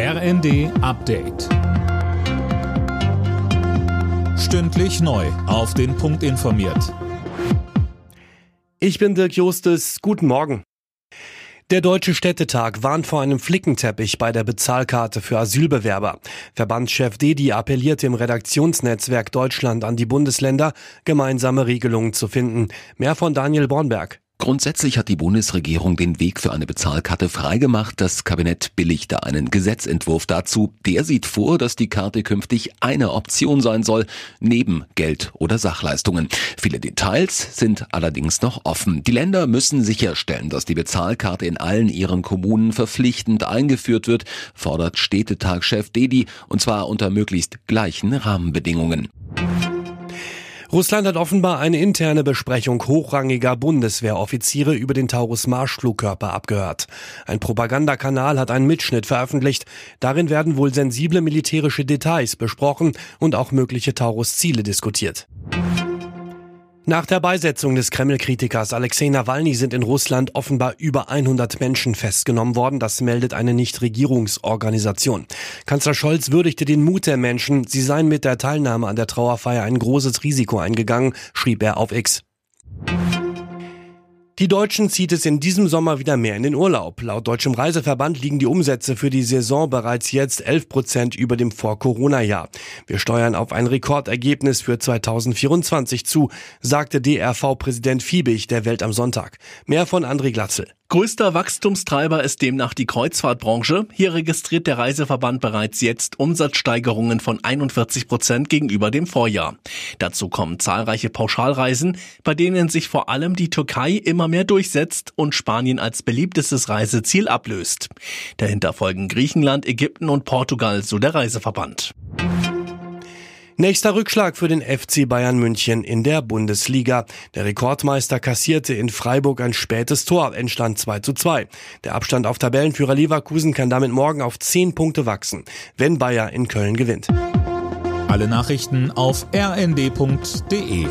RND Update. Stündlich neu. Auf den Punkt informiert. Ich bin Dirk Justes. Guten Morgen. Der Deutsche Städtetag warnt vor einem Flickenteppich bei der Bezahlkarte für Asylbewerber. Verbandschef Dedi appelliert im Redaktionsnetzwerk Deutschland an die Bundesländer, gemeinsame Regelungen zu finden. Mehr von Daniel Bornberg. Grundsätzlich hat die Bundesregierung den Weg für eine Bezahlkarte freigemacht. Das Kabinett billigte einen Gesetzentwurf dazu. Der sieht vor, dass die Karte künftig eine Option sein soll, neben Geld oder Sachleistungen. Viele Details sind allerdings noch offen. Die Länder müssen sicherstellen, dass die Bezahlkarte in allen ihren Kommunen verpflichtend eingeführt wird, fordert Städtetagchef Dedi, und zwar unter möglichst gleichen Rahmenbedingungen. Russland hat offenbar eine interne Besprechung hochrangiger Bundeswehroffiziere über den Taurus-Marschflugkörper abgehört. Ein Propagandakanal hat einen Mitschnitt veröffentlicht. Darin werden wohl sensible militärische Details besprochen und auch mögliche Taurus-Ziele diskutiert. Nach der Beisetzung des Kreml-Kritikers Alexei Nawalny sind in Russland offenbar über 100 Menschen festgenommen worden. Das meldet eine Nichtregierungsorganisation. Kanzler Scholz würdigte den Mut der Menschen. Sie seien mit der Teilnahme an der Trauerfeier ein großes Risiko eingegangen, schrieb er auf X. Die Deutschen zieht es in diesem Sommer wieder mehr in den Urlaub. Laut Deutschem Reiseverband liegen die Umsätze für die Saison bereits jetzt 11 Prozent über dem Vor-Corona-Jahr. Wir steuern auf ein Rekordergebnis für 2024 zu, sagte DRV-Präsident Fiebig der Welt am Sonntag. Mehr von André Glatzel. Größter Wachstumstreiber ist demnach die Kreuzfahrtbranche. Hier registriert der Reiseverband bereits jetzt Umsatzsteigerungen von 41 Prozent gegenüber dem Vorjahr. Dazu kommen zahlreiche Pauschalreisen, bei denen sich vor allem die Türkei immer mehr durchsetzt und Spanien als beliebtestes Reiseziel ablöst. Dahinter folgen Griechenland, Ägypten und Portugal, so der Reiseverband. Nächster Rückschlag für den FC Bayern München in der Bundesliga. Der Rekordmeister kassierte in Freiburg ein spätes Tor, entstand 2 zu 2. Der Abstand auf Tabellenführer Leverkusen kann damit morgen auf 10 Punkte wachsen, wenn Bayer in Köln gewinnt. Alle Nachrichten auf rnd.de